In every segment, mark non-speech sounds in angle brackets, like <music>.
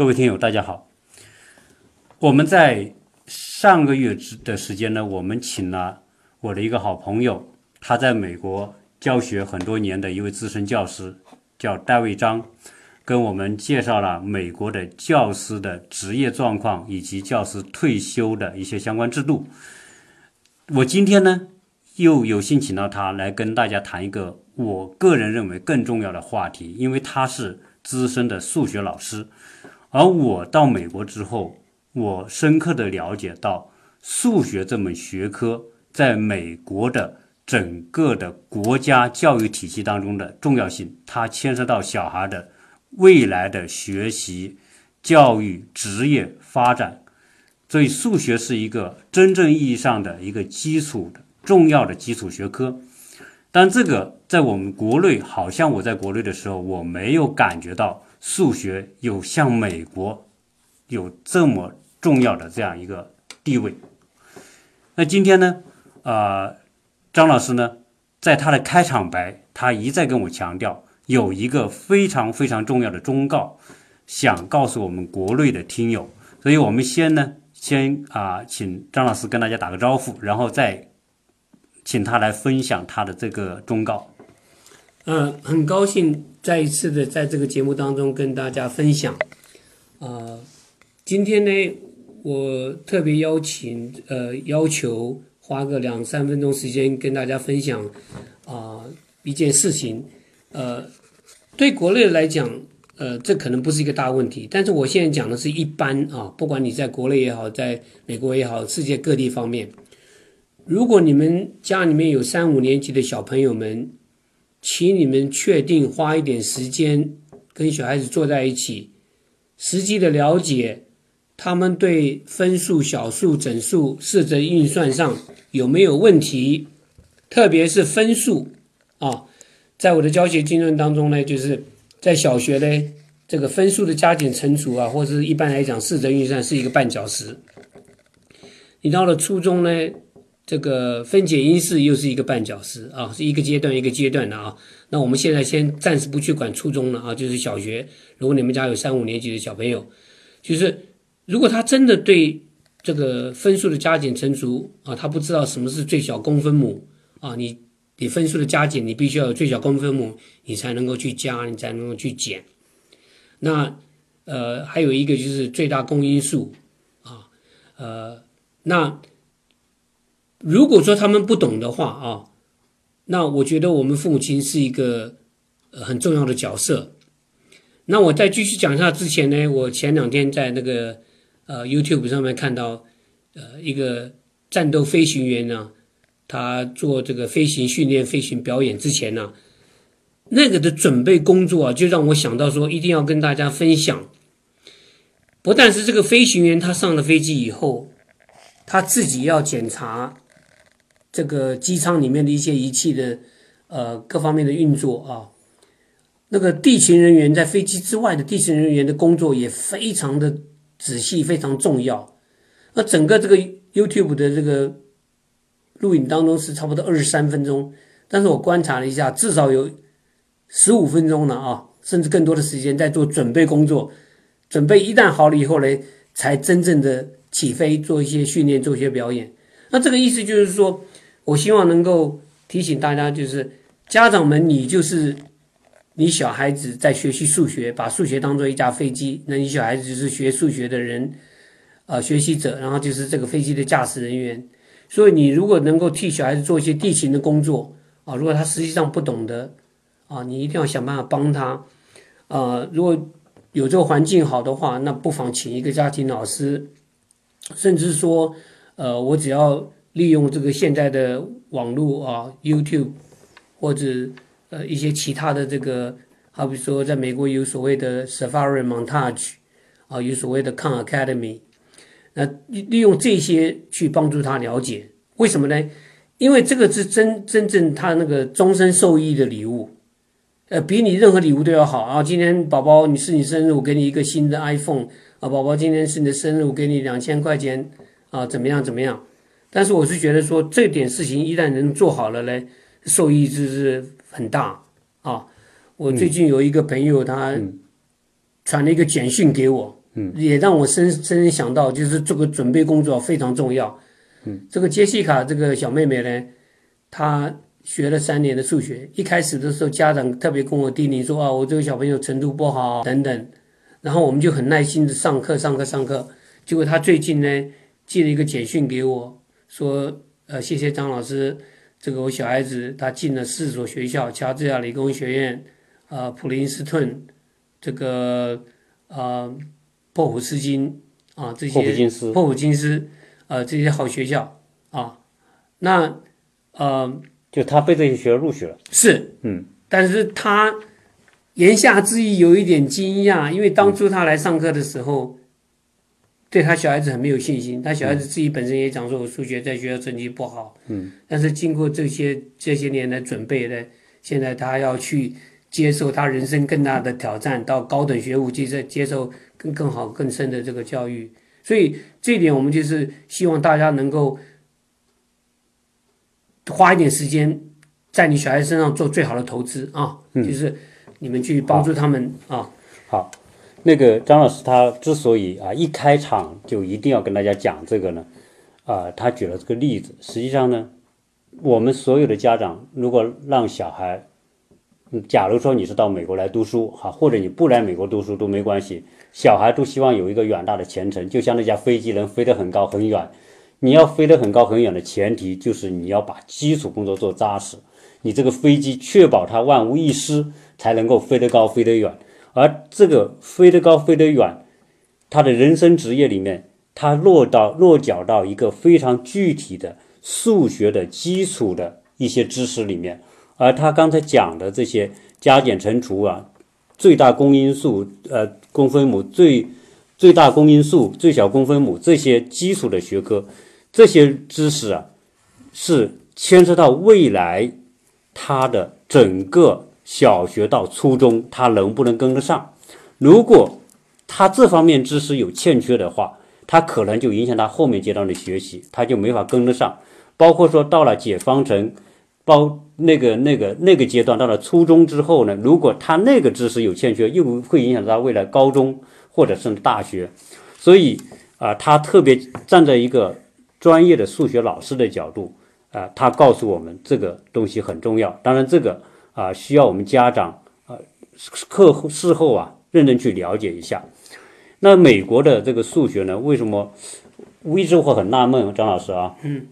各位听友，大家好。我们在上个月之的时间呢，我们请了我的一个好朋友，他在美国教学很多年的一位资深教师，叫戴卫章，跟我们介绍了美国的教师的职业状况以及教师退休的一些相关制度。我今天呢，又有幸请到他来跟大家谈一个我个人认为更重要的话题，因为他是资深的数学老师。而我到美国之后，我深刻的了解到数学这门学科在美国的整个的国家教育体系当中的重要性。它牵涉到小孩的未来的学习、教育、职业发展，所以数学是一个真正意义上的一个基础的重要的基础学科。但这个在我们国内，好像我在国内的时候，我没有感觉到。数学有像美国有这么重要的这样一个地位。那今天呢，呃，张老师呢，在他的开场白，他一再跟我强调，有一个非常非常重要的忠告，想告诉我们国内的听友。所以我们先呢，先啊，请张老师跟大家打个招呼，然后再请他来分享他的这个忠告。嗯，很高兴再一次的在这个节目当中跟大家分享。啊，今天呢，我特别邀请呃，要求花个两三分钟时间跟大家分享啊一件事情。呃，对国内来讲，呃，这可能不是一个大问题，但是我现在讲的是一般啊，不管你在国内也好，在美国也好，世界各地方面，如果你们家里面有三五年级的小朋友们。请你们确定花一点时间跟小孩子坐在一起，实际的了解他们对分数、小数、整数、四则运算上有没有问题，特别是分数啊，在我的教学经验当中呢，就是在小学呢，这个分数的加减乘除啊，或者是一般来讲四则运算是一个绊脚石，你到了初中呢。这个分解因式又是一个绊脚石啊，是一个阶段一个阶段的啊。那我们现在先暂时不去管初中了啊，就是小学。如果你们家有三五年级的小朋友，就是如果他真的对这个分数的加减乘除啊，他不知道什么是最小公分母啊，你你分数的加减，你必须要有最小公分母，你才能够去加，你才能够去减。那呃，还有一个就是最大公因数啊，呃，那。如果说他们不懂的话啊，那我觉得我们父母亲是一个很重要的角色。那我在继续讲一下之前呢，我前两天在那个呃 YouTube 上面看到呃一个战斗飞行员呢，他做这个飞行训练、飞行表演之前呢，那个的准备工作啊，就让我想到说一定要跟大家分享。不但是这个飞行员他上了飞机以后，他自己要检查。这个机舱里面的一些仪器的，呃，各方面的运作啊，那个地勤人员在飞机之外的地勤人员的工作也非常的仔细，非常重要。那整个这个 YouTube 的这个录影当中是差不多二十三分钟，但是我观察了一下，至少有十五分钟了啊，甚至更多的时间在做准备工作，准备一旦好了以后呢，才真正的起飞，做一些训练，做一些表演。那这个意思就是说。我希望能够提醒大家，就是家长们，你就是你小孩子在学习数学，把数学当做一架飞机，那你小孩子就是学数学的人，呃，学习者，然后就是这个飞机的驾驶人员。所以，你如果能够替小孩子做一些地勤的工作啊，如果他实际上不懂得啊，你一定要想办法帮他。呃，如果有这个环境好的话，那不妨请一个家庭老师，甚至说，呃，我只要。利用这个现在的网络啊，YouTube 或者呃一些其他的这个，好比说在美国有所谓的 Safari Montage 啊，有所谓的 Khan Academy，那利用这些去帮助他了解，为什么呢？因为这个是真真正他那个终身受益的礼物，呃，比你任何礼物都要好啊！今天宝宝你是你生日，我给你一个新的 iPhone 啊，宝宝今天是你的生日，我给你两千块钱啊，怎么样怎么样？但是我是觉得说这点事情一旦能做好了呢，受益就是很大。啊！我最近有一个朋友，他传了一个简讯给我嗯，也让我深深深想到，就是这个准备工作非常重要。嗯，这个杰西卡这个小妹妹呢，她学了三年的数学，一开始的时候家长特别跟我叮咛说啊，我这个小朋友程度不好等等，然后我们就很耐心的上课上课上课，结果她最近呢寄了一个简讯给我，说呃谢谢张老师，这个我小孩子他进了四所学校，乔治亚理工学院，呃普林斯顿，这个呃珀普斯金啊这些霍普金斯珀普金斯呃这些好学校啊，那呃。就他被这些学校录取了，是，嗯，但是他言下之意有一点惊讶，因为当初他来上课的时候，对他小孩子很没有信心。他小孩子自己本身也讲说，我数学在学校成绩不好，嗯，但是经过这些这些年的准备呢，现在他要去接受他人生更大的挑战，到高等学府接受接受更更好更深的这个教育。所以这一点，我们就是希望大家能够。花一点时间在你小孩身上做最好的投资啊，就是你们去帮助他们啊。好，那个张老师他之所以啊一开场就一定要跟大家讲这个呢，啊，他举了这个例子。实际上呢，我们所有的家长如果让小孩，假如说你是到美国来读书哈，或者你不来美国读书都没关系，小孩都希望有一个远大的前程，就像那架飞机能飞得很高很远。你要飞得很高很远的前提就是你要把基础工作做扎实，你这个飞机确保它万无一失，才能够飞得高飞得远。而这个飞得高飞得远，他的人生职业里面，他落到落脚到一个非常具体的数学的基础的一些知识里面。而他刚才讲的这些加减乘除啊，最大公因数呃公分母最最大公因数最小公分母这些基础的学科。这些知识啊，是牵涉到未来他的整个小学到初中，他能不能跟得上？如果他这方面知识有欠缺的话，他可能就影响他后面阶段的学习，他就没法跟得上。包括说到了解方程，包那个那个那个阶段，到了初中之后呢，如果他那个知识有欠缺，又会影响他未来高中或者是大学。所以啊，他特别站在一个。专业的数学老师的角度啊，他告诉我们这个东西很重要。当然，这个啊需要我们家长啊课后事后啊认真去了解一下。那美国的这个数学呢，为什么我一直会很纳闷？张老师啊，嗯，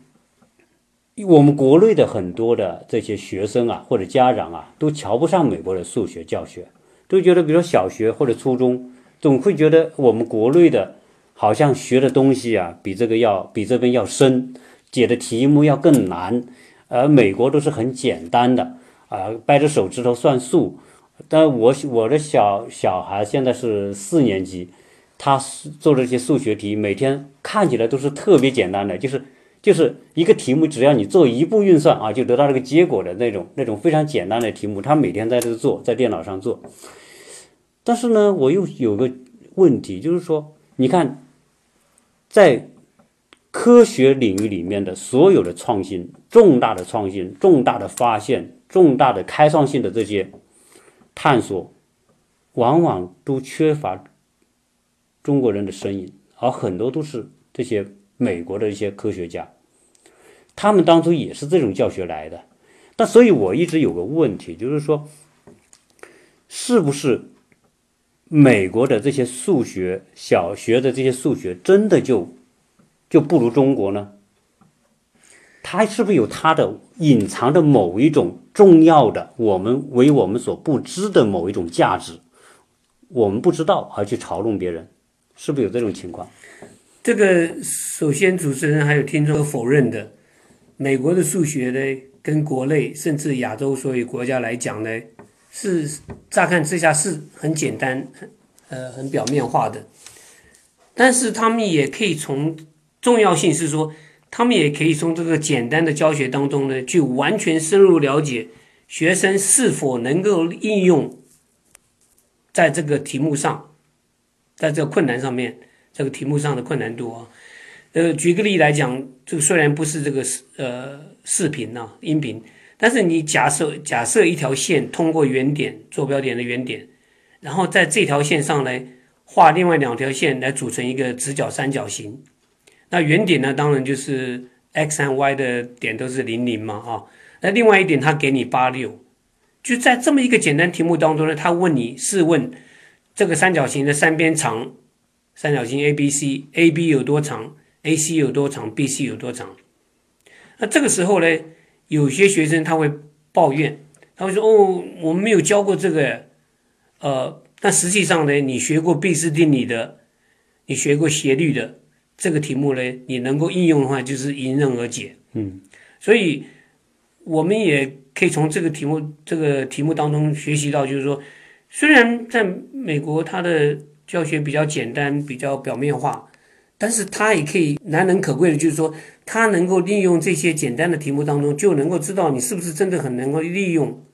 我们国内的很多的这些学生啊或者家长啊，都瞧不上美国的数学教学，都觉得比如说小学或者初中，总会觉得我们国内的。好像学的东西啊，比这个要比这边要深，解的题目要更难，而美国都是很简单的啊，掰着手指头算数。但我我的小小孩现在是四年级，他做这些数学题，每天看起来都是特别简单的，就是就是一个题目，只要你做一步运算啊，就得到这个结果的那种那种非常简单的题目，他每天在这做，在电脑上做。但是呢，我又有个问题，就是说，你看。在科学领域里面的所有的创新、重大的创新、重大的发现、重大的开创性的这些探索，往往都缺乏中国人的身影，而很多都是这些美国的一些科学家，他们当初也是这种教学来的。但所以我一直有个问题，就是说，是不是？美国的这些数学小学的这些数学真的就就不如中国呢？它是不是有它的隐藏的某一种重要的我们为我们所不知的某一种价值？我们不知道而去嘲弄别人，是不是有这种情况？这个首先主持人还有听众否认的，美国的数学呢，跟国内甚至亚洲所有国家来讲呢？是乍看之下是很简单、很呃很表面化的，但是他们也可以从重要性是说，他们也可以从这个简单的教学当中呢，去完全深入了解学生是否能够应用在这个题目上，在这个困难上面，这个题目上的困难度啊。呃，举个例来讲，这个虽然不是这个视呃视频呐，音频。但是你假设假设一条线通过原点坐标点的原点，然后在这条线上来画另外两条线来组成一个直角三角形。那原点呢，当然就是 x 和 y 的点都是零零嘛啊。那另外一点，他给你八六，就在这么一个简单题目当中呢，他问你试问这个三角形的三边长，三角形 A B C，A B 有多长，A C 有多长，B C 有多长。那这个时候呢，有些学生他会抱怨，他会说：“哦，我们没有教过这个。”呃，但实际上呢，你学过毕氏定理的，你学过斜率的这个题目呢，你能够应用的话，就是迎刃而解。嗯，所以我们也可以从这个题目这个题目当中学习到，就是说，虽然在美国它的教学比较简单、比较表面化，但是它也可以难能可贵的，就是说，它能够利用这些简单的题目当中，就能够知道你是不是真的很能够利用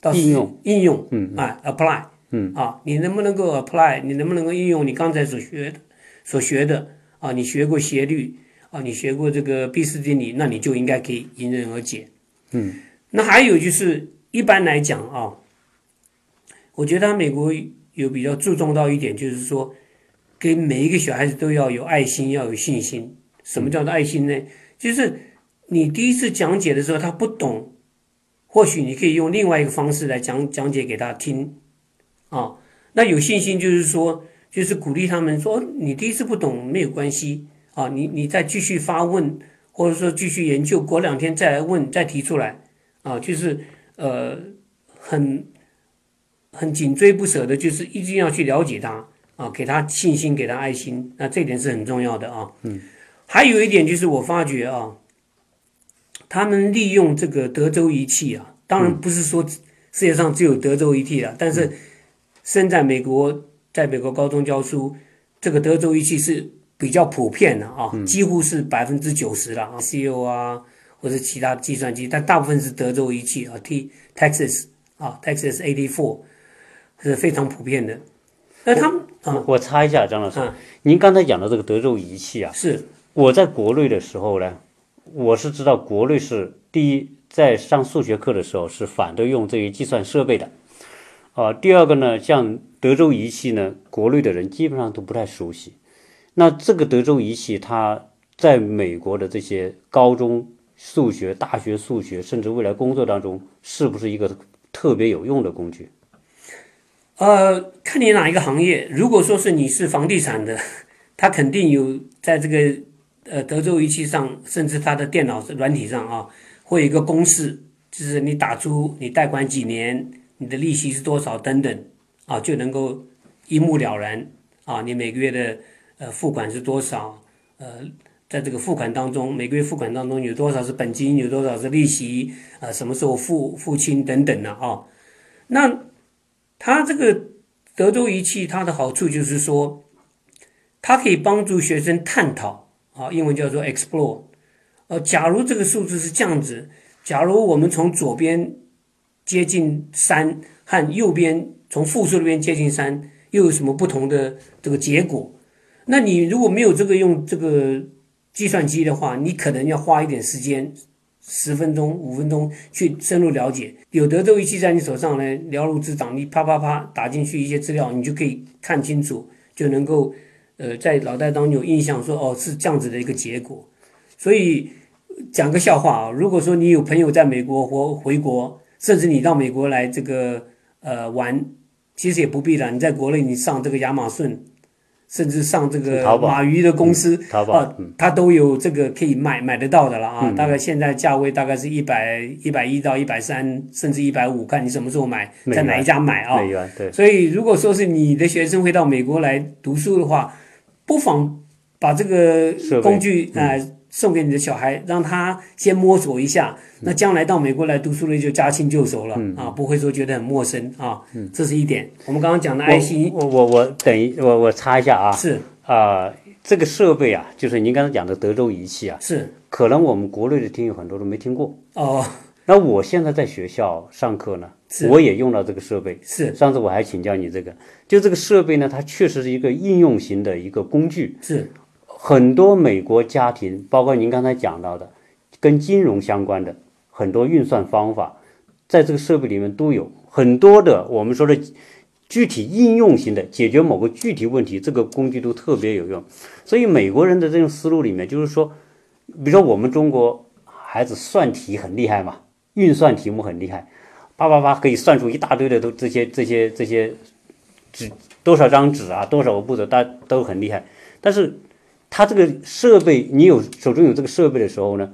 到应用应用，嗯啊，apply。嗯啊，你能不能够 apply？你能不能够应用你刚才所学的所学的啊？你学过斜率啊？你学过这个毕氏定理，那你就应该可以迎刃而解。嗯，那还有就是一般来讲啊，我觉得美国有比较注重到一点，就是说给每一个小孩子都要有爱心，要有信心。什么叫做爱心呢？就是你第一次讲解的时候他不懂，或许你可以用另外一个方式来讲讲解给他听。啊，那有信心就是说，就是鼓励他们说，你第一次不懂没有关系啊，你你再继续发问，或者说继续研究，过两天再来问，再提出来啊，就是呃很很紧追不舍的，就是一定要去了解他啊，给他信心，给他爱心，那这点是很重要的啊。嗯，还有一点就是我发觉啊，他们利用这个德州仪器啊，当然不是说世界上只有德州仪器了，但是。生在美国，在美国高中教书，这个德州仪器是比较普遍的啊，几乎是百分之九十了啊，C O 啊，或者其他计算机，但大部分是德州仪器啊，T Texas 啊，Texas eighty four 是非常普遍的。那他们啊，我插一下，张老师，您刚才讲的这个德州仪器啊，是我在国内的时候呢，我是知道国内是第一，在上数学课的时候是反对用这些计算设备的。啊，第二个呢，像德州仪器呢，国内的人基本上都不太熟悉。那这个德州仪器，它在美国的这些高中数学、大学数学，甚至未来工作当中，是不是一个特别有用的工具？呃，看你哪一个行业。如果说是你是房地产的，它肯定有在这个呃德州仪器上，甚至它的电脑软体上啊，会有一个公式，就是你打出你贷款几年。你的利息是多少等等啊，就能够一目了然啊。你每个月的呃付款是多少？呃，在这个付款当中，每个月付款当中有多少是本金，有多少是利息啊？什么时候付付清等等的啊？那它这个德州仪器它的好处就是说，它可以帮助学生探讨啊，英文叫做 explore。呃，假如这个数字是这样子，假如我们从左边。接近三和右边从负数那边接近三又有什么不同的这个结果？那你如果没有这个用这个计算机的话，你可能要花一点时间，十分钟、五分钟去深入了解。有德州仪器在你手上呢，了如指掌，你啪啪啪打进去一些资料，你就可以看清楚，就能够呃在脑袋当中有印象，说哦是这样子的一个结果。所以讲个笑话啊，如果说你有朋友在美国或回国。甚至你到美国来这个呃玩，其实也不必了。你在国内，你上这个亚马逊，甚至上这个马云的公司啊，它都有这个可以买买得到的了啊。大概现在价位大概是一百一百一到一百三，甚至一百五，看你什么时候买，在哪一家买啊？美元对。所以如果说是你的学生会到美国来读书的话，不妨把这个工具啊。送给你的小孩，让他先摸索一下，那将来到美国来读书了就驾轻就熟了啊，不会说觉得很陌生啊。这是一点。我们刚刚讲的爱心，我我我等一我我插一下啊。是啊，这个设备啊，就是您刚才讲的德州仪器啊，是可能我们国内的听友很多都没听过哦。那我现在在学校上课呢，我也用到这个设备。是上次我还请教你这个，就这个设备呢，它确实是一个应用型的一个工具。是。很多美国家庭，包括您刚才讲到的，跟金融相关的很多运算方法，在这个设备里面都有很多的我们说的具体应用型的解决某个具体问题，这个工具都特别有用。所以美国人的这种思路里面，就是说，比如说我们中国孩子算题很厉害嘛，运算题目很厉害，叭叭叭可以算出一大堆的都这些这些这些纸多少张纸啊，多少个步骤，大都很厉害。但是它这个设备，你有手中有这个设备的时候呢，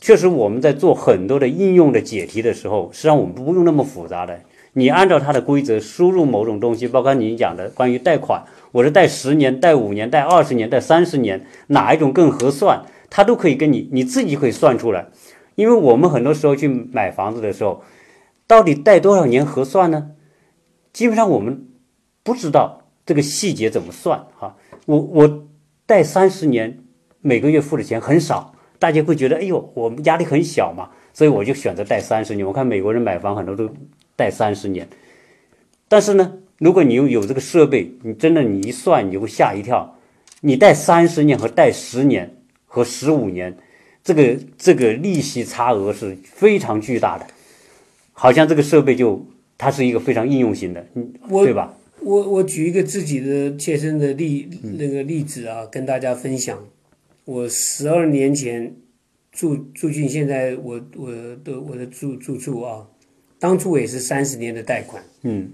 确实我们在做很多的应用的解题的时候，实际上我们不用那么复杂的。你按照它的规则输入某种东西，包括你讲的关于贷款，我是贷十年、贷五年、贷二十年、贷三十年，哪一种更合算，它都可以跟你你自己可以算出来。因为我们很多时候去买房子的时候，到底贷多少年合算呢？基本上我们不知道这个细节怎么算哈。我我贷三十年，每个月付的钱很少，大家会觉得哎呦，我们压力很小嘛，所以我就选择贷三十年。我看美国人买房很多都。贷三十年，但是呢，如果你有有这个设备，你真的你一算，你就会吓一跳。你贷三十年和贷十年和十五年，这个这个利息差额是非常巨大的。好像这个设备就它是一个非常应用型的，对吧？我我举一个自己的切身的例那个例子啊，跟大家分享。我十二年前住住进现在我我的我的住住处啊。当初也是三十年的贷款，嗯，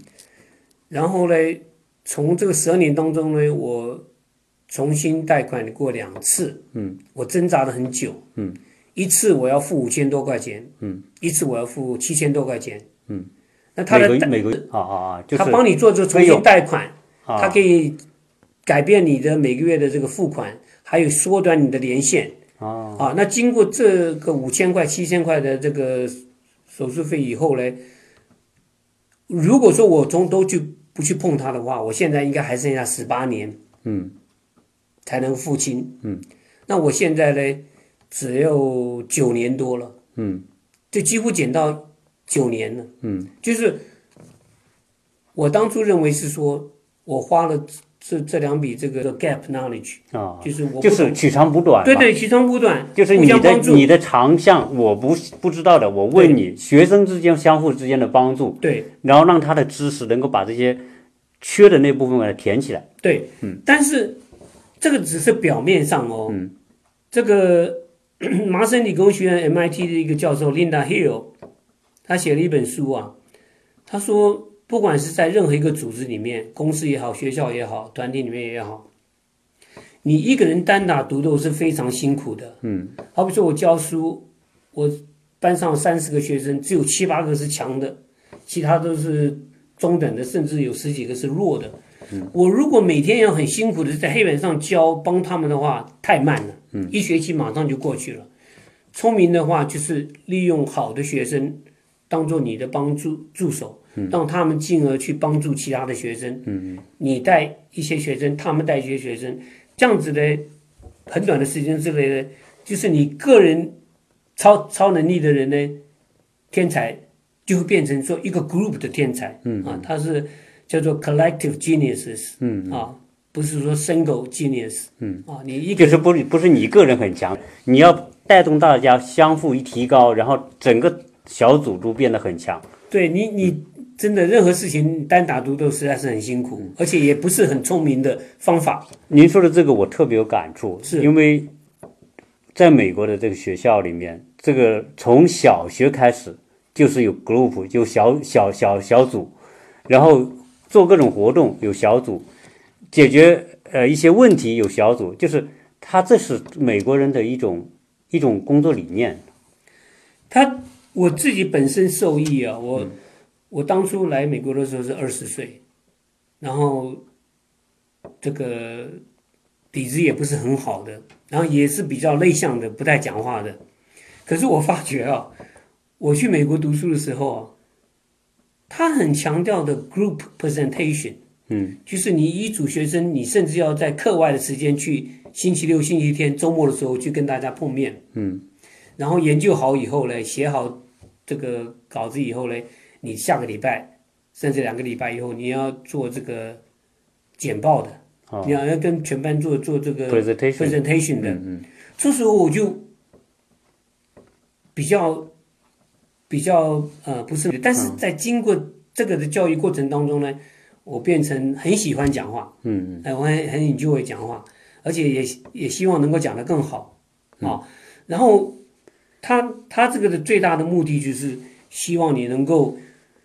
然后呢，从这个十二年当中呢，我重新贷款过两次，嗯，我挣扎了很久，嗯，一次我要付五千多块钱，嗯，一次我要付七千多块钱，嗯，那他的每个月啊啊啊，就是他帮你做这个重新贷款，啊。他可以改变你的每个月的这个付款，还有缩短你的年限，啊。啊，那经过这个五千块、七千块的这个。手术费以后呢？如果说我从都去不去碰它的话，我现在应该还剩下十八年，嗯，才能付清，嗯，那我现在呢，只有九年多了，嗯，就几乎减到九年了，嗯，就是我当初认为是说我花了。这这两笔这个 gap knowledge 啊，就是我就是取长补短，对对，取长补短，就是你的你的长项我不不知道的，我问你，学生之间相互之间的帮助，对，然后让他的知识能够把这些缺的那部分给它填起来，对，嗯，但是这个只是表面上哦，嗯，这个 <clears throat> 麻省理工学院 MIT 的一个教授 Linda Hill，他写了一本书啊，他说。不管是在任何一个组织里面，公司也好，学校也好，团体里面也好，你一个人单打独斗是非常辛苦的。嗯，好比说我教书，我班上三十个学生，只有七八个是强的，其他都是中等的，甚至有十几个是弱的。嗯，我如果每天要很辛苦的在黑板上教帮他们的话，太慢了。嗯，一学期马上就过去了。聪明的话，就是利用好的学生当做你的帮助助手。让他们进而去帮助其他的学生。嗯你带一些学生，他们带一些学生，这样子的很短的时间之内呢，就是你个人超超能力的人呢，天才就会变成说一个 group 的天才。嗯啊，他是叫做 collective geniuses。嗯啊，不是说 single genius。嗯啊，你一个就是不不是你个人很强，你要带动大家相互一提高，然后整个小组都变得很强。对你你。真的，任何事情单打独斗实在是很辛苦，而且也不是很聪明的方法。您说的这个我特别有感触，是因为在美国的这个学校里面，这个从小学开始就是有 group，就小小小小组，然后做各种活动有小组，解决呃一些问题有小组，就是他这是美国人的一种一种工作理念。他我自己本身受益啊，我。我当初来美国的时候是二十岁，然后这个底子也不是很好的，然后也是比较内向的，不太讲话的。可是我发觉啊，我去美国读书的时候啊，他很强调的 group presentation，嗯，就是你一组学生，你甚至要在课外的时间去，星期六、星期天、周末的时候去跟大家碰面，嗯，然后研究好以后呢，写好这个稿子以后呢。你下个礼拜，甚至两个礼拜以后，你要做这个简报的，你要要跟全班做做这个 presentation 的。嗯这时候我就比较比较呃不是，但是在经过这个的教育过程当中呢，我变成很喜欢讲话，嗯哎，我很很 enjoy 讲话，而且也也希望能够讲得更好啊。然后他他这个的最大的目的就是希望你能够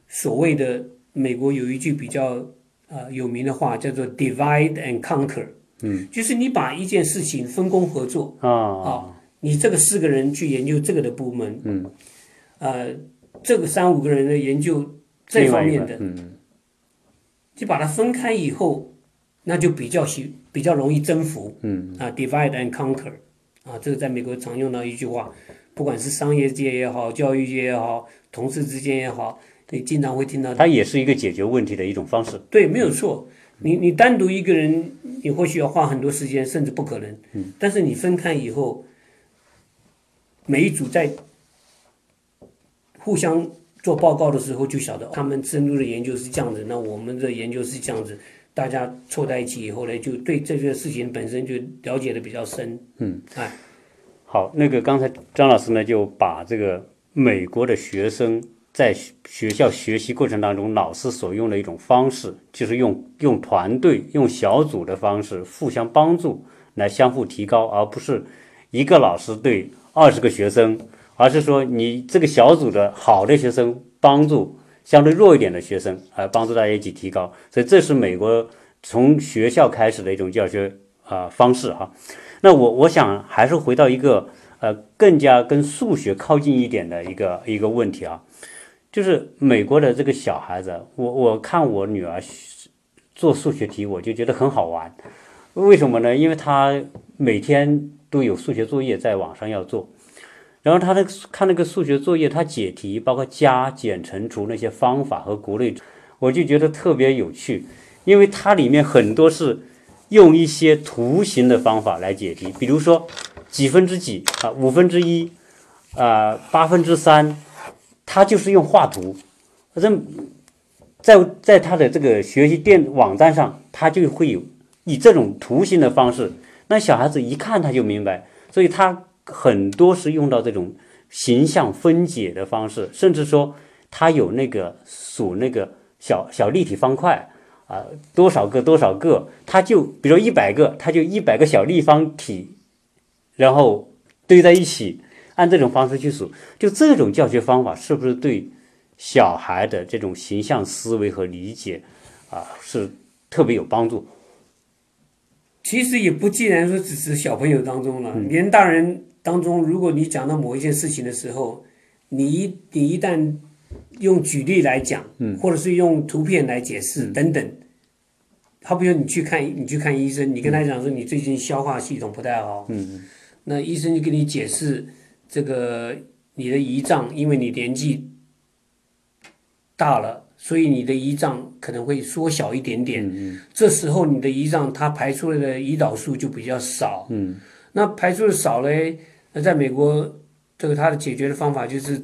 所谓的美国有一句比较呃有名的话叫做 divide and conquer，嗯，就是你把一件事情分工合作，啊。啊，你这个四个人去研究这个的部门，嗯，呃，这个三五个人呢研究这方面的，嗯。就把它分开以后，那就比较喜比较容易征服，嗯。啊，divide and conquer，啊，这个在美国常用到一句话，不管是商业界也好，教育界也好，同事之间也好，你经常会听到，它也是一个解决问题的一种方式。对，没有错。你你单独一个人，你或许要花很多时间，甚至不可能。嗯。但是你分开以后，每一组在互相做报告的时候，就晓得他们深入的研究是这样子，那我们的研究是这样子，大家凑在一起以后呢，就对这个事情本身就了解的比较深。嗯，哎，好，那个刚才张老师呢就把这个美国的学生在学校学习过程当中，老师所用的一种方式，就是用用团队、用小组的方式互相帮助来相互提高，而不是一个老师对二十个学生，而是说你这个小组的好的学生帮助相对弱一点的学生，来、帮助大家一起提高。所以这是美国从学校开始的一种教学啊、方式哈。那我我想还是回到一个呃更加跟数学靠近一点的一个一个问题啊，就是美国的这个小孩子，我我看我女儿做数学题，我就觉得很好玩。为什么呢？因为她每天都有数学作业在网上要做，然后她的看那个数学作业，她解题，包括加减乘除那些方法和国内，我就觉得特别有趣，因为它里面很多是用一些图形的方法来解题，比如说几分之几啊，五分之一啊，八分之三，它就是用画图，反正在在他的这个学习电网站上，他就会有以这种图形的方式，那小孩子一看他就明白，所以他很多是用到这种形象分解的方式，甚至说他有那个数那个小小立体方块。啊，多少个多少个，他就比如一百个，他就一百个小立方体，然后堆在一起，按这种方式去数，就这种教学方法是不是对小孩的这种形象思维和理解啊是特别有帮助？其实也不尽然说只是小朋友当中了，连大人当中，如果你讲到某一件事情的时候，你一你一旦用举例来讲，或者是用图片来解释等等，好比说你去看你去看医生，你跟他讲说你最近消化系统不太好，嗯。那医生就给你解释这个你的胰脏，因为你年纪大了，所以你的胰脏可能会缩小一点点。嗯这时候你的胰脏它排出来的胰岛素就比较少。嗯。那排出的少嘞，那在美国这个它的解决的方法就是，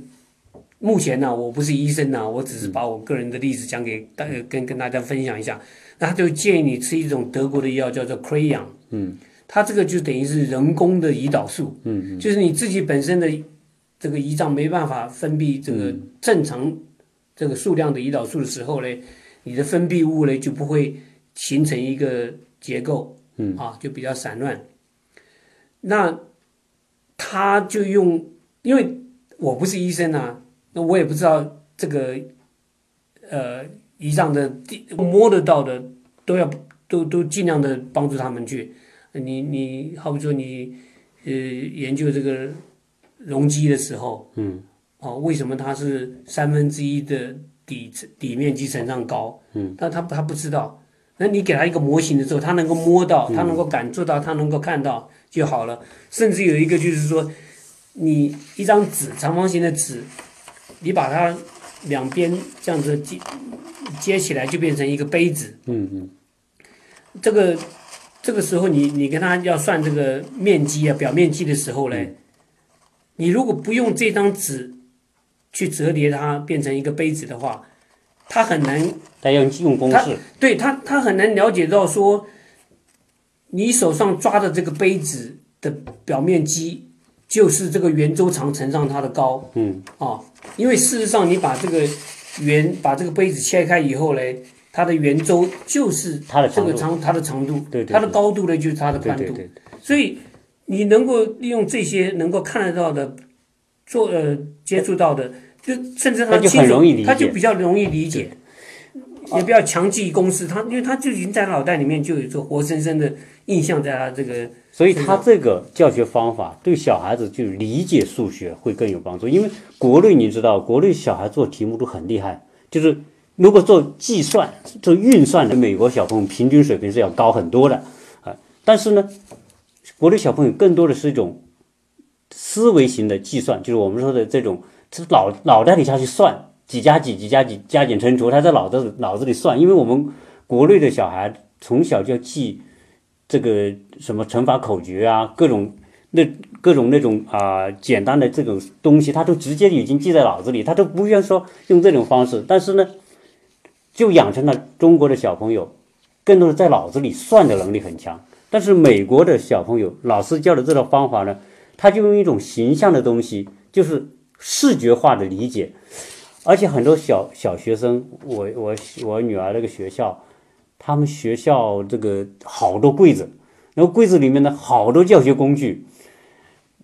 目前呢、我不是医生呐、我只是把我个人的例子讲给大跟跟大家分享一下。那他就建议你吃一种德国的药叫做 Crayon。嗯它这个就等于是人工的胰岛素，嗯就是你自己本身的这个胰脏没办法分泌这个正常这个数量的胰岛素的时候呢，你的分泌物呢就不会形成一个结构，嗯啊，就比较散乱。那他就用，因为我不是医生啊，那我也不知道这个呃仪仗的地摸得到的都要都都尽量的帮助他们去。你你好比说你呃研究这个容积的时候，嗯，哦，为什么它是三分之一的底底面积乘上高？嗯，但他他不知道。那你给他一个模型的时候，他能够摸到，他能够感受到，他能够看到就好了。甚至有一个就是说，你一张纸，长方形的纸，你把它两边这样子接接起来，就变成一个杯子。嗯嗯。这个这个时候你你跟他要算这个面积啊，表面积的时候嘞，你如果不用这张纸去折叠它变成一个杯子的话，他很难他要用公式，对他他很难了解到说，你手上抓的这个杯子的表面积就是这个圆周长乘上它的高。嗯啊，因为事实上你把这个圆把这个杯子切开以后嘞，它的圆周就是这它的长度，个长它的长度，对对它的高度呢就是它的宽度，对对对，所以你能够利用这些能够看得到的，做呃接触到的，就甚至他就很容易理解他就比较容易理解。也不要强记公式，他因为他就已经在脑袋里面就有这活生生的印象在他这个所以他这个教学方法对小孩子就理解数学会更有帮助，因为国内你知道，国内小孩做题目都很厉害，就是如果做计算、做运算的，美国小朋友平均水平是要高很多的啊。但是呢，国内小朋友更多的是一种思维型的计算，就是我们说的这种，这脑脑袋里下去算几加几、几加几、加减乘除，他在脑子脑子里算，因为我们国内的小孩从小就记。这个什么乘法口诀啊，各种那各种那种啊、简单的这种东西，他都直接已经记在脑子里，他都不愿说用这种方式。但是呢，就养成了中国的小朋友更多的在脑子里算的能力很强。但是美国的小朋友，老师教的这套方法呢，他就用一种形象的东西，就是视觉化的理解，而且很多小小学生，我我我女儿那个学校。他们学校这个好多柜子，然后柜子里面呢好多教学工具，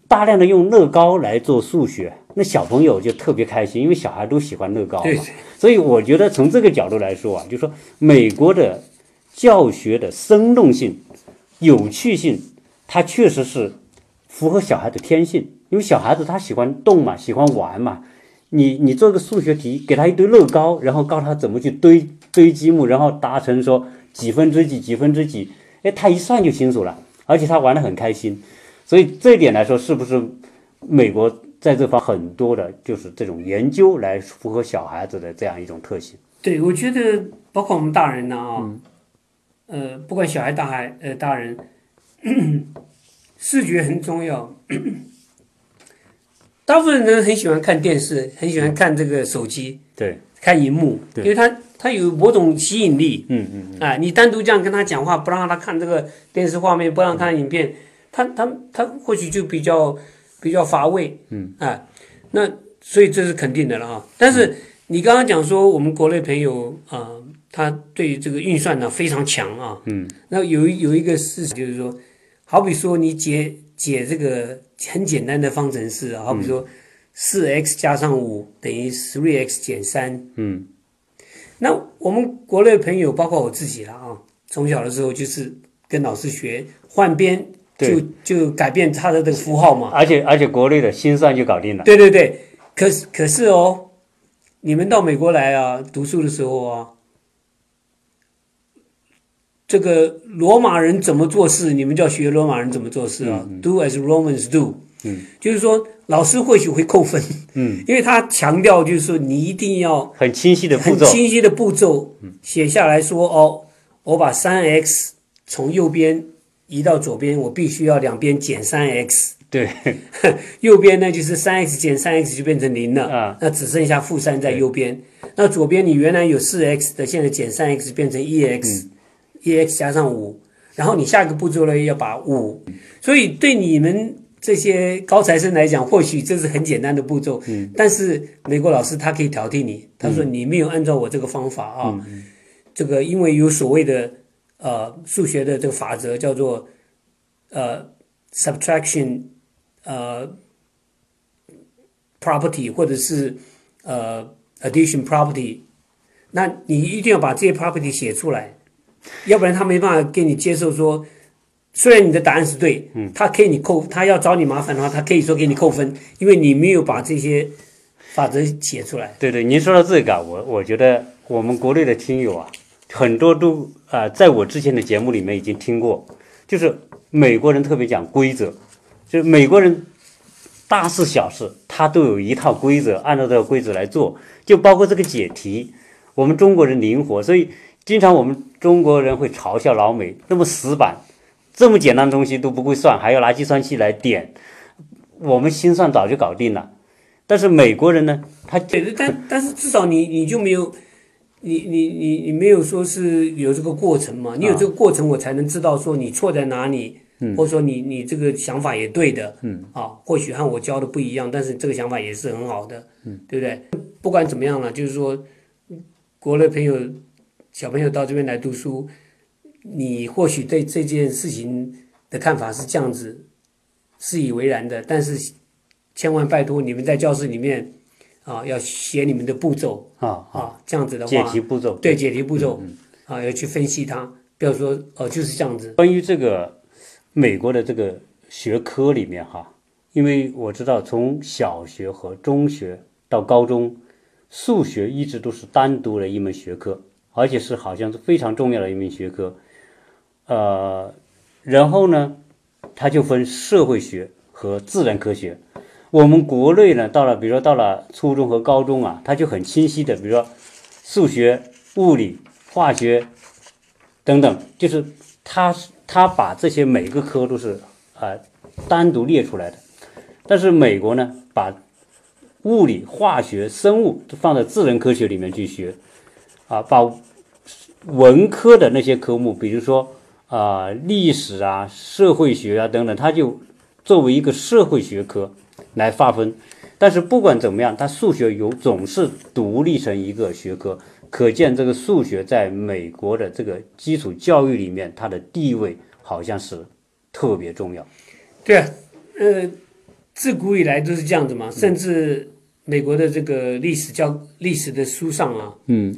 大量的用乐高来做数学，那小朋友就特别开心，因为小孩都喜欢乐高嘛。所以我觉得从这个角度来说啊，就说美国的教学的生动性、有趣性，它确实是符合小孩的天性，因为小孩子他喜欢动嘛，喜欢玩嘛。你你做个数学题，给他一堆乐高，然后告诉他怎么去堆堆积木，然后达成说几分之几几分之几，哎，他一算就清楚了，而且他玩得很开心。所以这一点来说，是不是美国在这方很多的就是这种研究来符合小孩子的这样一种特性？对，我觉得包括我们大人呢啊，呃，不管小孩、大孩、呃大人，<clears throat> 视觉很重要。大部分人很喜欢看电视，很喜欢看这个手机，对，看荧幕，对因为它它有某种吸引力。嗯嗯嗯，啊，你单独这样跟他讲话，不让他看这个电视画面，不让他看影片，他他他或许就比较比较乏味。嗯，啊，那所以这是肯定的了啊。但是你刚刚讲说，我们国内朋友啊、他对这个运算呢非常强啊。嗯，那有一有一个事实就是说，好比说你解解这个很简单的方程式啊，好比说四 x 加上五等于 three x 减三。嗯，那我们国内朋友，包括我自己了啊，从小的时候就是跟老师学换边，就就改变它的这个符号嘛。而且而且国内的心算就搞定了。对对对，可是可是哦，你们到美国来啊，读书的时候啊，这个罗马人怎么做事，你们就要学罗马人怎么做事啊、d o as Romans do。嗯，就是说老师或许会扣分，嗯，因为他强调就是说你一定要很清晰的步很骤。清晰的步骤写下来说哦，我把三 x 从右边移到左边，我必须要两边减三 x，对，<laughs> 右边呢就是三 x 减三 x 就变成零了，啊。那只剩下负三在右边。那左边你原来有四 x 的，现在减三 x 变成一 x，一 x 加上五，然后你下一个步骤呢要把五，所以对你们。这些高材生来讲，或许这是很简单的步骤，嗯，但是美国老师他可以挑剔你，他说你没有按照我这个方法啊，这个因为有所谓的呃数学的这个法则叫做呃 subtraction 呃 property 或者是呃 addition property，那你一定要把这些 property 写出来，要不然他没办法给你接受说，虽然你的答案是对，嗯，他可以你扣，他要找你麻烦的话，他可以说给你扣分，因为你没有把这些法则写出来。对对，您说到这个啊，我我觉得我们国内的听友啊，很多都啊、在我之前的节目里面已经听过，就是美国人特别讲规则，就是美国人大事小事他都有一套规则，按照这个规则来做，就包括这个解题，我们中国人灵活，所以经常我们中国人会嘲笑老美那么死板，这么简单的东西都不会算，还要拿计算器来点，我们心算早就搞定了。但是美国人呢，他对，但但是至少你你就没有，你你你你没有说是有这个过程嘛？你有这个过程，我才能知道说你错在哪里，或者说你你这个想法也对的，嗯，啊，或许和我教的不一样，但是这个想法也是很好的，嗯，对不对？不管怎么样了，就是说，国内朋友小朋友到这边来读书，你或许对这件事情的看法是这样子，是以为然的，但是千万拜托你们在教室里面啊，要写你们的步骤啊，啊，这样子的话解，题步骤。对解题步骤啊，要去分析它，不要说哦就是这样子。关于这个美国的这个学科里面哈，因为我知道从小学和中学到高中，数学一直都是单独的一门学科，而且是好像是非常重要的一门学科。呃，然后呢，它就分社会学和自然科学。我们国内呢，到了比如说到了初中和高中啊，它就很清晰的，比如说数学、物理、化学等等，就是它它把这些每个科都是啊、呃单独列出来的。但是美国呢，把物理、化学、生物都放在自然科学里面去学，啊，把文科的那些科目，比如说啊、历史啊、社会学啊等等，它就作为一个社会学科来划分。但是不管怎么样，它数学有总是独立成一个学科，可见这个数学在美国的这个基础教育里面，它的地位好像是特别重要。对啊，呃，自古以来都是这样子嘛，甚至美国的这个历史教历史的书上啊，嗯，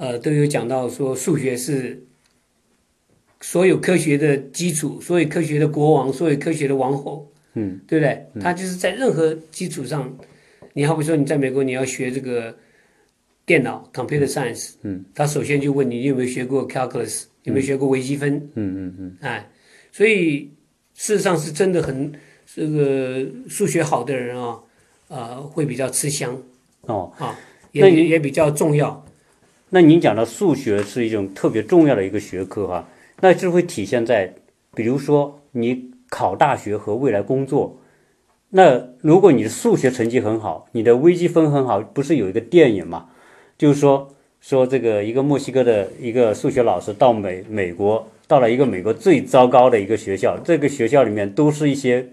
呃，都有讲到说数学是所有科学的基础，所有科学的国王，所有科学的王后，嗯，对不对？他就是在任何基础上，你好比说你在美国你要学这个电脑 （computer science），嗯，他首先就问你你有没有学过 calculus，有没有学过微积分，嗯嗯嗯，哎，所以事实上是真的很这个数学好的人啊，呃，会比较吃香，哦啊，也也比较重要。那您讲的数学是一种特别重要的一个学科哈，那就会体现在，比如说你考大学和未来工作，那如果你的数学成绩很好，你的微积分很好，不是有一个电影嘛？就是说说这个一个墨西哥的一个数学老师到美美国，到了一个美国最糟糕的一个学校，这个学校里面都是一些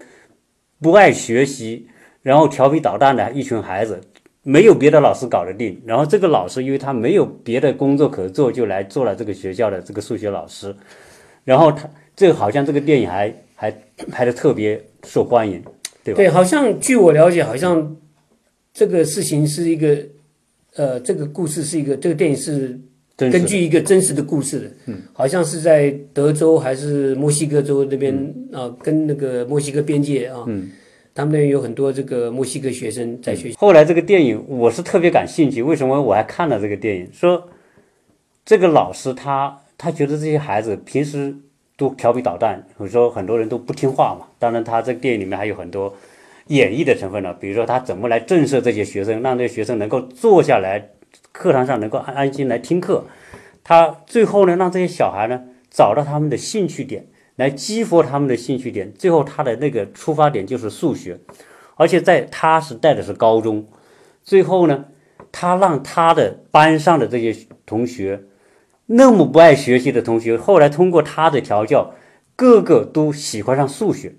不爱学习，然后调皮捣蛋的一群孩子。没有别的老师搞得定，然后这个老师因为他没有别的工作可做，就来做了这个学校的这个数学老师，然后他这个好像这个电影还还拍的特别受欢迎，对吧？对，好像据我了解，好像这个事情是一个，呃，这个故事是一个，这个电影是根据一个真实的故事的，嗯，好像是在德州还是墨西哥州那边啊、呃跟那个墨西哥边界啊，嗯，他们有很多这个墨西哥学生在学习，后来这个电影我是特别感兴趣，为什么我还看了这个电影？说这个老师他他觉得这些孩子平时都调皮捣蛋，或者说很多人都不听话嘛。当然，他这个电影里面还有很多演绎的成分呢，比如说他怎么来震慑这些学生，让这些学生能够坐下来，课堂上能够安安心来听课。他最后呢，让这些小孩呢找到他们的兴趣点，来激活他们的兴趣点。最后他的那个出发点就是数学，而且在他是带的是高中。最后呢，他让他的班上的这些同学，那么不爱学习的同学，后来通过他的调教，个个都喜欢上数学，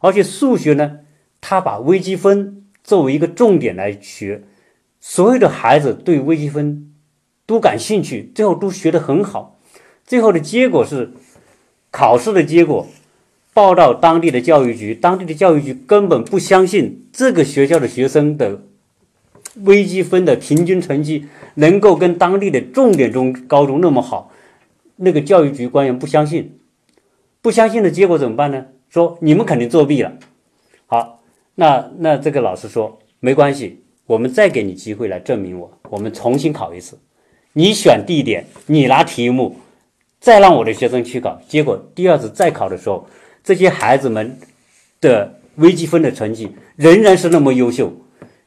而且数学呢，他把微积分作为一个重点来学，所有的孩子对微积分都感兴趣，最后都学得很好，最后的结果是，考试的结果。报到当地的教育局，当地的教育局根本不相信这个学校的学生的微积分的平均成绩能够跟当地的重点中高中那么好，那个教育局官员不相信，不相信的结果怎么办呢？说你们肯定作弊了。好，那那这个老师说没关系，我们再给你机会来证明我，我们重新考一次，你选地点，你拿题目，再让我的学生去考。结果第二次再考的时候，这些孩子们的微积分的成绩仍然是那么优秀，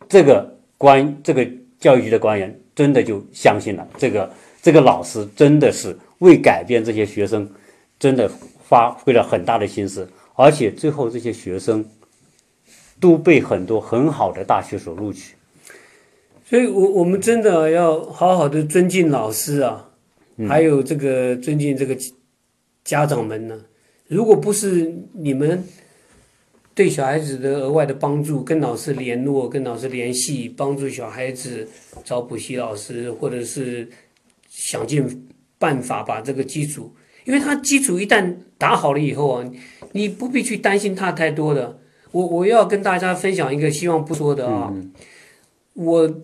这个官这个教育局的官员真的就相信了，这个这个老师真的是为改变这些学生，真的发挥了很大的心思，而且最后这些学生都被很多很好的大学所录取。所以我我们真的要好好的尊敬老师啊，还有这个尊敬这个家长们呢。如果不是你们对小孩子的额外的帮助，跟老师联络、跟老师联系，帮助小孩子找补习老师，或者是想尽办法把这个基础，因为他基础一旦打好了以后啊，你不必去担心他太多的。我我要跟大家分享一个希望不说的啊，我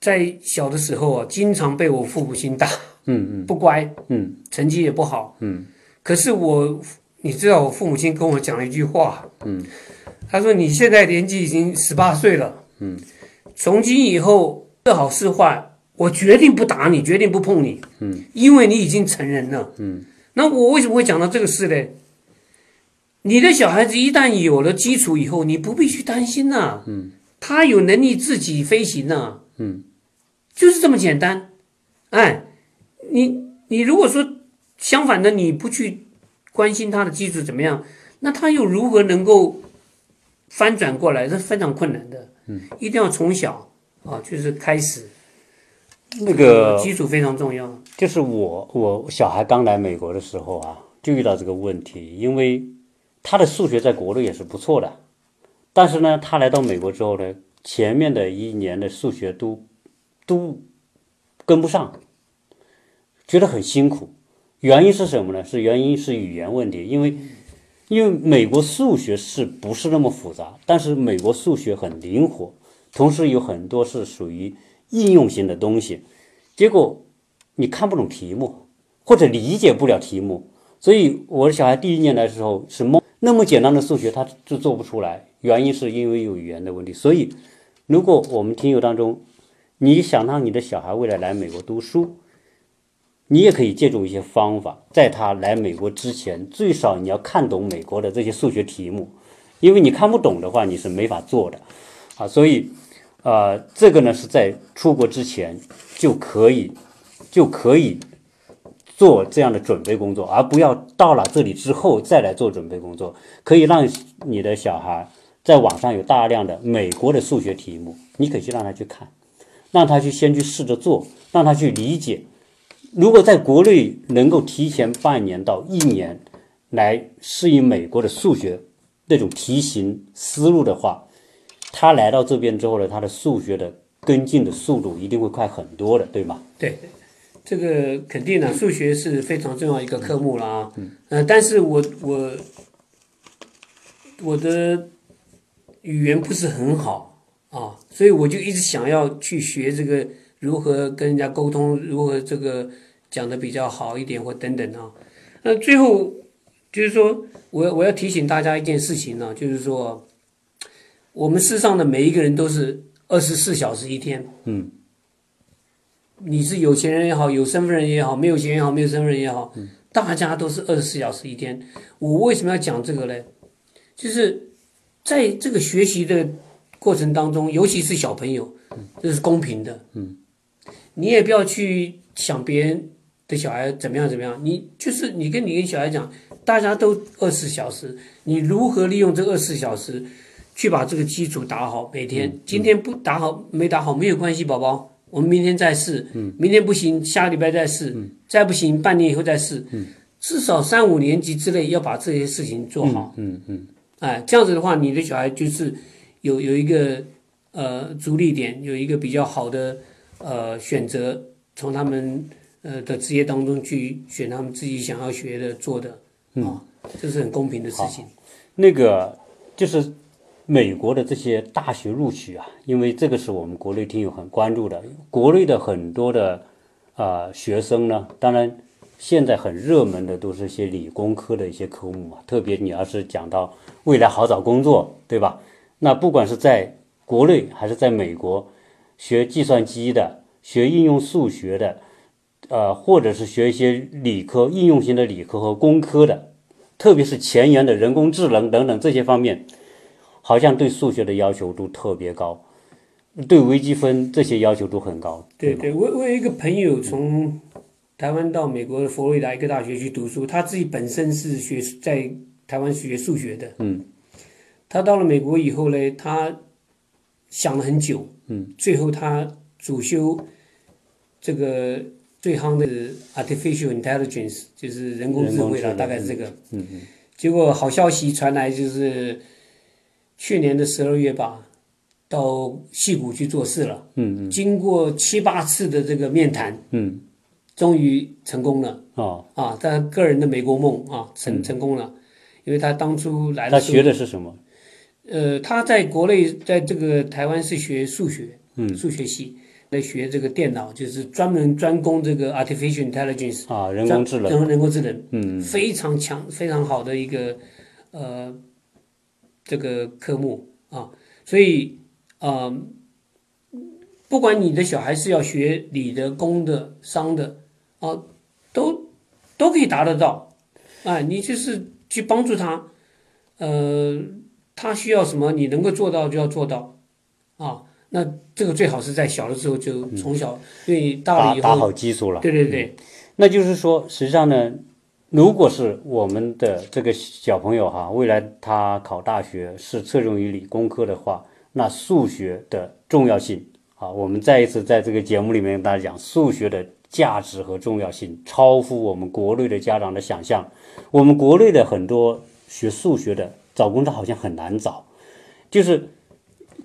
在小的时候啊，经常被我父母亲打，嗯嗯。不乖，嗯，成绩也不好，嗯，可是我，你知道我父母亲跟我讲了一句话，嗯，他说你现在年纪已经十八岁了，嗯，从今以后是好是坏，我决定不打你，决定不碰你，嗯，因为你已经成人了，嗯，那我为什么会讲到这个事呢？你的小孩子一旦有了基础以后，你不必去担心呐、嗯，他有能力自己飞行呐、嗯，就是这么简单，哎，你你如果说相反的，你不去关心他的基础怎么样，那他又如何能够翻转过来？这非常困难的。嗯，一定要从小啊，就是开始，那个基础非常重要。就是我我小孩刚来美国的时候啊，就遇到这个问题，因为他的数学在国内也是不错的，但是呢，他来到美国之后呢，前面的一年的数学都都跟不上，觉得很辛苦。原因是什么呢？是原因是语言问题，因为因为美国数学是不是那么复杂，但是美国数学很灵活，同时有很多是属于应用型的东西，结果你看不懂题目，或者理解不了题目，所以我的小孩第一年来的时候是懵，那么简单的数学他就做不出来，原因是因为有语言的问题。所以，如果我们听友当中，你想让你的小孩未来来美国读书，你也可以借助一些方法，在他来美国之前，最少你要看懂美国的这些数学题目，因为你看不懂的话，你是没法做的啊。所以，呃，这个呢是在出国之前就可以就可以做这样的准备工作，而不要到了这里之后再来做准备工作。可以让你的小孩在网上有大量的美国的数学题目，你可以去让他去看，让他去先去试着做，让他去理解。如果在国内能够提前半年到一年来适应美国的数学那种题型思路的话，他来到这边之后呢，他的数学的跟进的速度一定会快很多的，对吗？对，这个肯定的，数学是非常重要一个科目了啊。嗯。呃，但是我我我的语言不是很好啊，所以我就一直想要去学这个如何跟人家沟通，如何这个讲的比较好一点或等等啊。那最后就是说，我我要提醒大家一件事情呢、就是说，我们世上的每一个人都是二十四小时一天。嗯。你是有钱人也好，有身份人也好，没有钱也好，没有身份人也好，大家都是二十四小时一天。我为什么要讲这个呢？就是在这个学习的过程当中，尤其是小朋友，这是公平的。嗯，你也不要去想别人的小孩怎么样怎么样，你就是你跟你跟小孩讲，大家都二十四小时，你如何利用这二十四小时去把这个基础打好？每天、今天不打好没打好没有关系，宝宝。我们明天再试，明天不行，下个礼拜再试，再不行，半年以后再试，至少三五年级之内要把这些事情做好。嗯嗯哎，这样子的话，你的小孩就是有有一个呃着力点，有一个比较好的呃选择，从他们呃的职业当中去选他们自己想要学的做的啊、这是很公平的事情。那个就是美国的这些大学录取啊，因为这个是我们国内听友很关注的。国内的很多的啊、呃学生呢，当然现在很热门的都是一些理工科的一些科目嘛，特别你要是讲到未来好找工作，对吧？那不管是在国内还是在美国，学计算机的、学应用数学的，呃，或者是学一些理科、应用型的理科和工科的，特别是前沿的人工智能等等这些方面，好像对数学的要求都特别高，对微积分这些要求都很高。吗对对，我我有一个朋友从台湾到美国的佛罗里达一个大学去读书，他自己本身是学在台湾学数学的。嗯。他到了美国以后呢，他想了很久。嗯。最后他主修这个最夯的 artificial intelligence，就是人工智慧了，大概是这个。嗯嗯结果好消息传来，就是去年的十二月吧，到戏谷去做事了。嗯嗯经过七八次的这个面谈，嗯终于成功了哦，啊！他个人的美国梦啊，成成功了，因为他当初来他的时候，学的是什么？呃，他在国内，在这个台湾是学数学，嗯，数学系，来学这个电脑，就是专门专攻这个 artificial intelligence 啊，人工智能。人人工智能，嗯，非常强、非常好的一个呃这个科目啊，所以呃，不管你的小孩是要学理的、工的、商的啊，都都可以达得到，啊，你就是去帮助他，呃，他需要什么，你能够做到就要做到，啊，那这个最好是在小的时候就从小，因为大了以后，打打好基础了。对对对，那就是说，实际上呢，如果是我们的这个小朋友哈，未来他考大学是侧重于理工科的话，那数学的重要性啊，我们再一次在这个节目里面跟大家讲，数学的价值和重要性超乎我们国内的家长的想象。我们国内的很多学数学的找工作好像很难找，就是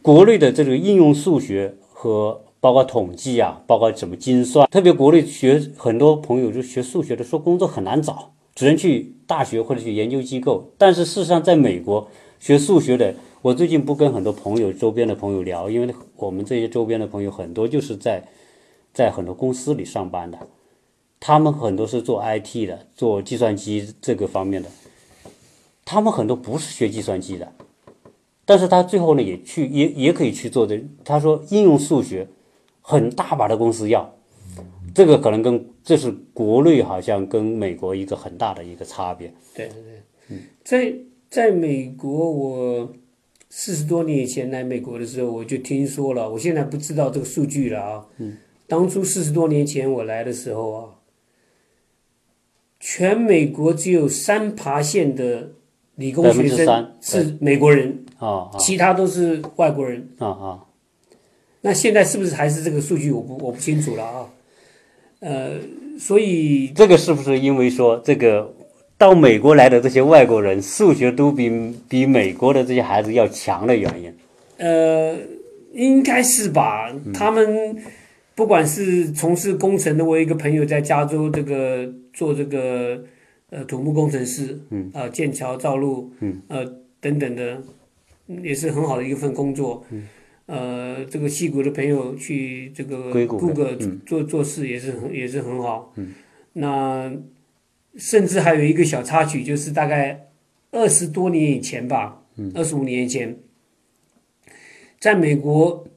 国内的这个应用数学和包括统计啊，包括怎么精算，特别国内学很多朋友就学数学的说工作很难找，只能去大学或者去研究机构。但是事实上，在美国学数学的，我最近不跟很多朋友周边的朋友聊，因为我们这些周边的朋友很多就是在在很多公司里上班的，他们很多是做 IT 的，做计算机这个方面的，他们很多不是学计算机的。但是他最后呢，也去也也可以去做这。他说应用数学很大把的公司要，这个可能跟这是国内好像跟美国一个很大的一个差别。对对对，在在美国，我四十多年以前来美国的时候，我就听说了，我现在不知道这个数据了啊。嗯。当初四十多年前我来的时候啊，全美国只有三爬线的理工学生是美国人，啊其他都是外国人。啊啊！那现在是不是还是这个数据？我不我不清楚了啊。呃，所以这个是不是因为说这个到美国来的这些外国人数学都比比美国的这些孩子要强的原因？呃，应该是吧。嗯他们不管是从事工程的，我有一个朋友在加州这个做这个呃土木工程师，嗯，啊、建桥造路，嗯，呃等等的，嗯也是很好的一份工作。嗯，呃，这个戏谷的朋友去这个 Google 做做事也是很也是很好。嗯，那甚至还有一个小插曲，就是大概二十多年以前吧，二十五年以前。在美国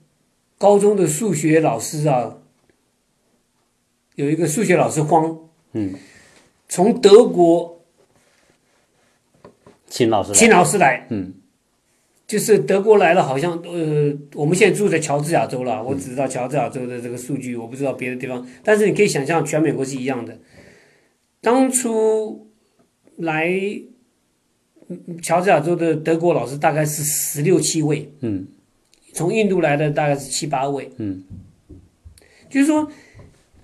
高中的数学老师啊，有一个数学老师荒，嗯，从德国秦老师来，请老师来，嗯，就是德国来了，好像呃，我们现在住在乔治亚州了，我只知道乔治亚州的这个数据，我不知道别的地方，但是你可以想象，全美国是一样的。当初来嗯乔治亚州的德国老师大概是十六七位，嗯，从印度来的大概是七八位，嗯，就是说，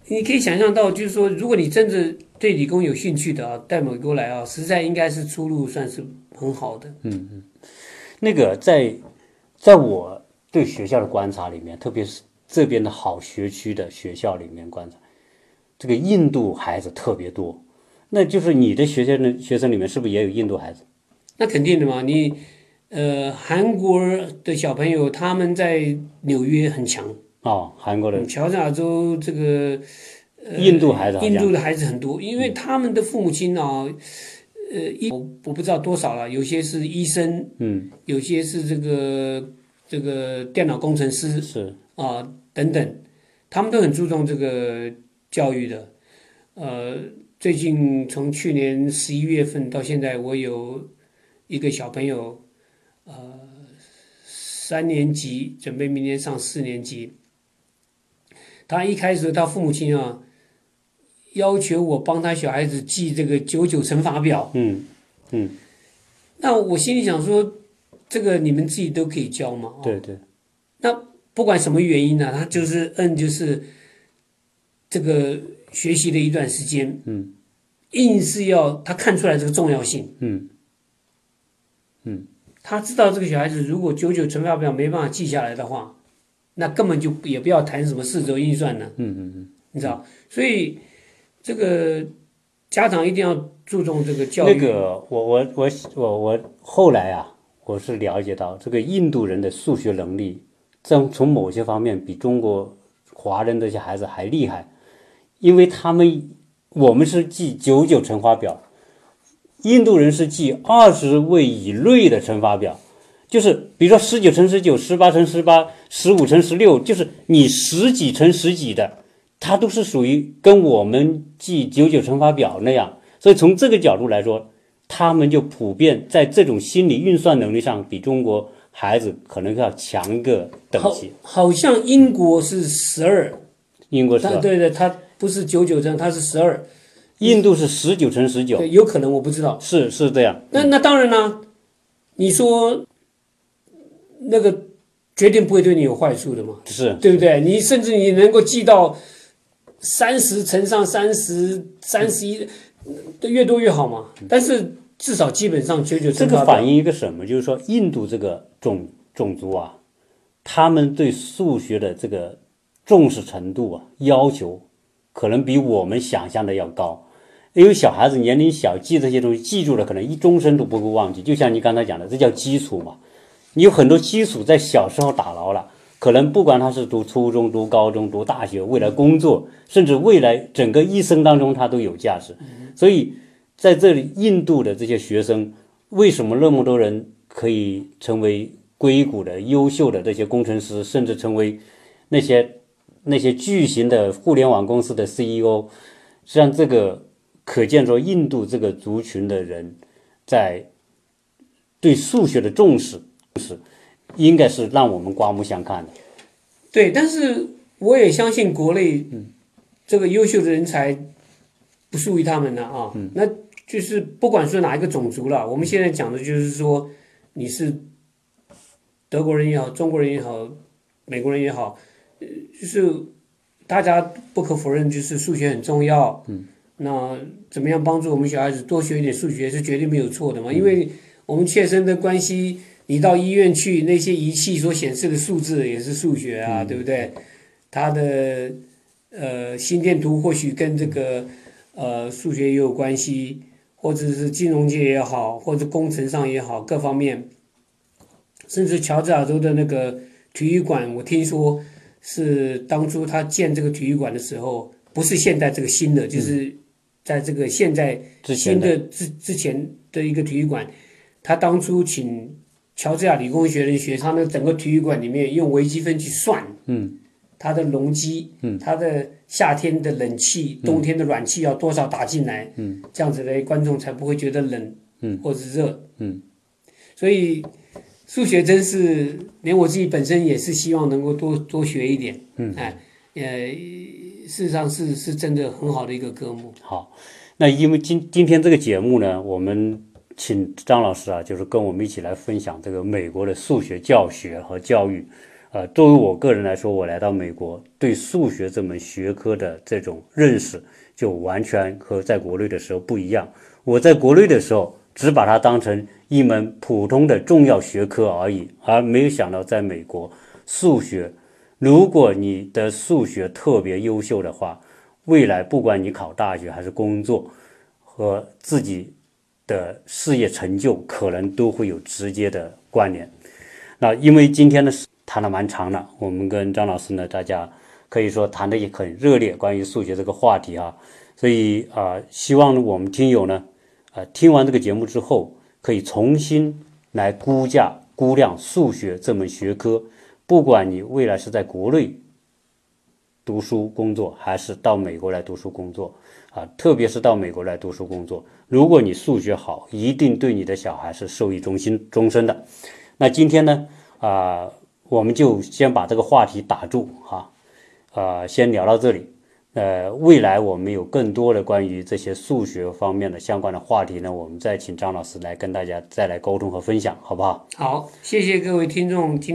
你可以想象到，就是说，如果你真的对理工有兴趣的啊，带美国来啊，实在应该是出路算是很好的。嗯嗯那个在在我对学校的观察里面，特别是这边的好学区的学校里面观察，这个印度孩子特别多。那就是你的学校的学生里面是不是也有印度孩子？那肯定的嘛，你呃，韩国的小朋友他们在纽约很强，哦，韩国的乔治亚州这个印度孩子印度的孩子很多，因为他们的父母亲啊，呃，一我我不知道多少了，有些是医生，嗯，有些是这个这个电脑工程师是啊、等等，他们都很注重这个教育的。呃，最近从去年十一月份到现在，我有一个小朋友，呃，三年级准备明年上四年级。他一开始他父母亲啊，要求我帮他小孩子记这个九九乘法表。嗯嗯。那我心里想说，这个你们自己都可以教嘛。对对。那不管什么原因呢、他就是嗯就是这个学习了一段时间，嗯，硬是要他看出来这个重要性，嗯。嗯。他知道这个小孩子如果九九乘法表没办法记下来的话，那根本就也不要谈什么四轴运算了，嗯嗯嗯。你知道，所以这个家长一定要注重这个教育。那个，我我我我我后来啊，我是了解到这个印度人的数学能力，在从某些方面比中国华人这些孩子还厉害，因为他们我们是记九九乘法表，印度人是记二十位以内的乘法表，就是比如说十九乘十九、十八乘十八、十五乘十六，就是你十几乘十几的，它都是属于跟我们记九九乘法表那样。所以从这个角度来说，他们就普遍在这种心理运算能力上比中国孩子可能要强一个等级。，好像英国是十二，英国是对对，它不是九九乘，它是十二，印度是十九乘十九，对，有可能我不知道。是是这样。那那当然啦，你说那个绝对不会对你有坏处的嘛，是对不对？你甚至你能够记到三十乘上三十、三十一，越多越好嘛。但是至少基本上九九这乘法表，个反映一个什么？就是说，印度这个种种族啊，他们对数学的这个重视程度啊，要求可能比我们想象的要高。因为小孩子年龄小，记这些东西记住了，可能一终身都不会忘记。就像你刚才讲的，这叫基础嘛。你有很多基础在小时候打牢了，可能不管他是读初中、读高中、读大学，未来工作，甚至未来整个一生当中，他都有价值。所以在这里，印度的这些学生为什么那么多人可以成为硅谷的优秀的这些工程师，甚至成为那些那些巨型的互联网公司的 CEO？实际上，这个可见说，印度这个族群的人在对数学的重视是应该是让我们刮目相看的。对，但是我也相信国内这个优秀的人才不属于他们的啊。那就是不管是哪一个种族了，我们现在讲的就是说你是德国人也好，中国人也好，美国人也好，呃，就是大家不可否认，就是数学很重要。嗯。那怎么样帮助我们小孩子多学一点数学是绝对没有错的嘛？因为我们切身的关系，你到医院去，那些仪器所显示的数字也是数学啊，对不对？它的呃心电图或许跟这个呃数学也有关系，或者是金融界也好，或者工程上也好，各方面，甚至乔治亚州的那个体育馆，我听说是当初他建这个体育馆的时候，不是现在这个新的，就是在这个现在新的之之前的一个体育馆，他当初请乔治亚理工学院学，他那整个体育馆里面用微积分去算，嗯，它的容积，嗯，它的夏天的冷气，冬天的暖气要多少打进来，嗯，这样子的，观众才不会觉得冷，嗯，或者是热，嗯，所以数学真是连我自己本身也是希望能够多多学一点，嗯，哎，呃，事实上是是真的很好的一个科目，好，那因为今今天这个节目呢，我们请张老师啊，就是跟我们一起来分享这个美国的数学教学和教育。呃，作为我个人来说，我来到美国，对数学这门学科的这种认识，就完全和在国内的时候不一样。我在国内的时候，只把它当成一门普通的重要学科而已，而没有想到在美国，数学，如果你的数学特别优秀的话，未来不管你考大学还是工作，和自己的事业成就可能都会有直接的关联。那因为今天呢谈的蛮长了，我们跟张老师呢，大家可以说谈的也很热烈，关于数学这个话题啊，所以啊、希望我们听友呢，啊、听完这个节目之后，可以重新来估价估量数学这门学科，不管你未来是在国内读书工作，还是到美国来读书工作。啊，特别是到美国来读书工作，如果你数学好，一定对你的小孩是受益终身终身的。那今天呢，啊、我们就先把这个话题打住哈，啊、先聊到这里。呃，未来我们有更多的关于这些数学方面的相关的话题呢，我们再请张老师来跟大家再来沟通和分享，好不好？好，谢谢各位听众今天。